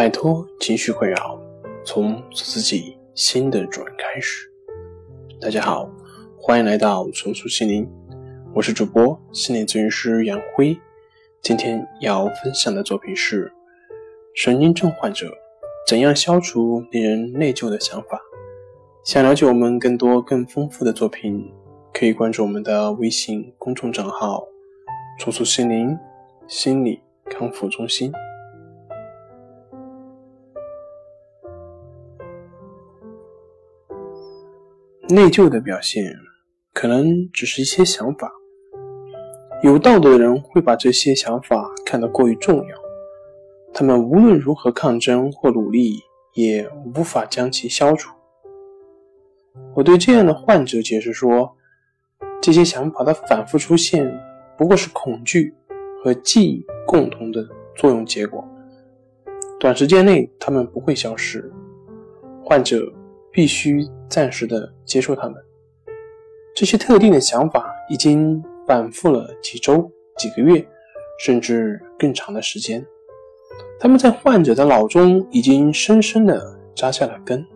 摆脱情绪困扰，从做自己新的主人开始。大家好，欢迎来到重塑心灵，我是主播心理咨询师杨辉。今天要分享的作品是：神经症患者怎样消除令人内疚的想法。想了解我们更多更丰富的作品，可以关注我们的微信公众账号“重塑心灵心理康复中心”。内疚的表现可能只是一些想法，有道德的人会把这些想法看得过于重要，他们无论如何抗争或努力，也无法将其消除。我对这样的患者解释说，这些想法的反复出现，不过是恐惧和记忆共同的作用结果，短时间内他们不会消失。患者。必须暂时的接受他们。这些特定的想法已经反复了几周、几个月，甚至更长的时间。他们在患者的脑中已经深深的扎下了根。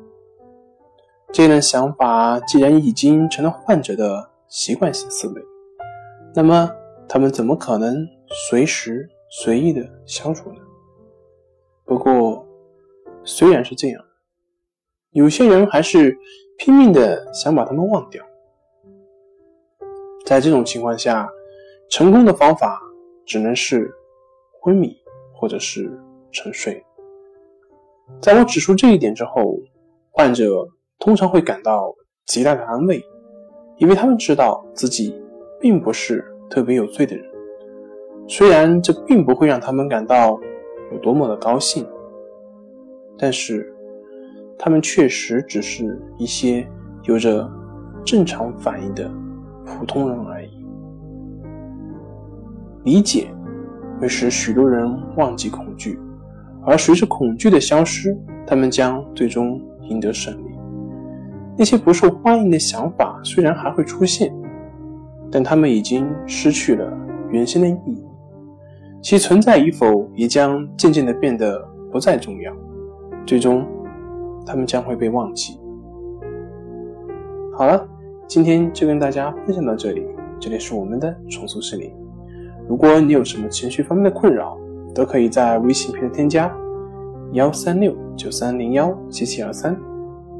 这样的想法既然已经成了患者的习惯性思维，那么他们怎么可能随时随意的消除呢？不过，虽然是这样。有些人还是拼命的想把他们忘掉，在这种情况下，成功的方法只能是昏迷或者是沉睡。在我指出这一点之后，患者通常会感到极大的安慰，因为他们知道自己并不是特别有罪的人，虽然这并不会让他们感到有多么的高兴，但是。他们确实只是一些有着正常反应的普通人而已。理解会使许多人忘记恐惧，而随着恐惧的消失，他们将最终赢得胜利。那些不受欢迎的想法虽然还会出现，但他们已经失去了原先的意义，其存在与否也将渐渐的变得不再重要，最终。他们将会被忘记。好了，今天就跟大家分享到这里。这里是我们的重塑心灵。如果你有什么情绪方面的困扰，都可以在微信平台添加幺三六九三零幺七七二三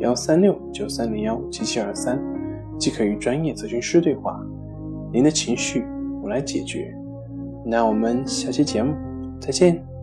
幺三六九三零幺七七二三，即可与专业咨询师对话。您的情绪我来解决。那我们下期节目再见。